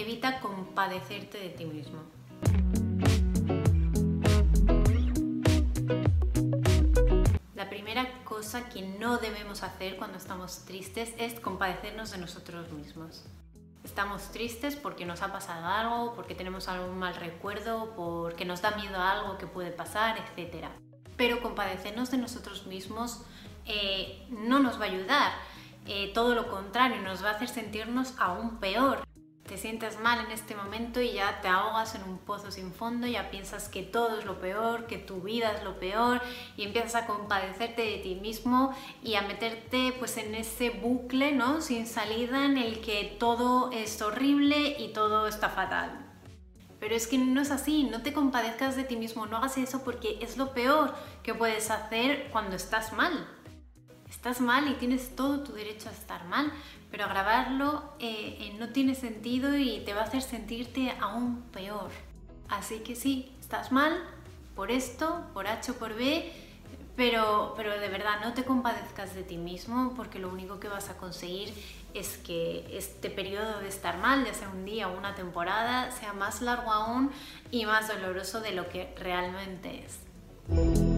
evita compadecerte de ti mismo. La primera cosa que no debemos hacer cuando estamos tristes es compadecernos de nosotros mismos. Estamos tristes porque nos ha pasado algo, porque tenemos algún mal recuerdo, porque nos da miedo a algo que puede pasar, etc. Pero compadecernos de nosotros mismos eh, no nos va a ayudar. Eh, todo lo contrario, nos va a hacer sentirnos aún peor te sientes mal en este momento y ya te ahogas en un pozo sin fondo, ya piensas que todo es lo peor, que tu vida es lo peor y empiezas a compadecerte de ti mismo y a meterte pues en ese bucle, ¿no? Sin salida en el que todo es horrible y todo está fatal. Pero es que no es así, no te compadezcas de ti mismo, no hagas eso porque es lo peor que puedes hacer cuando estás mal. Estás mal y tienes todo tu derecho a estar mal, pero agravarlo eh, eh, no tiene sentido y te va a hacer sentirte aún peor. Así que sí, estás mal por esto, por H o por B, pero, pero de verdad no te compadezcas de ti mismo porque lo único que vas a conseguir es que este periodo de estar mal, ya sea un día o una temporada, sea más largo aún y más doloroso de lo que realmente es.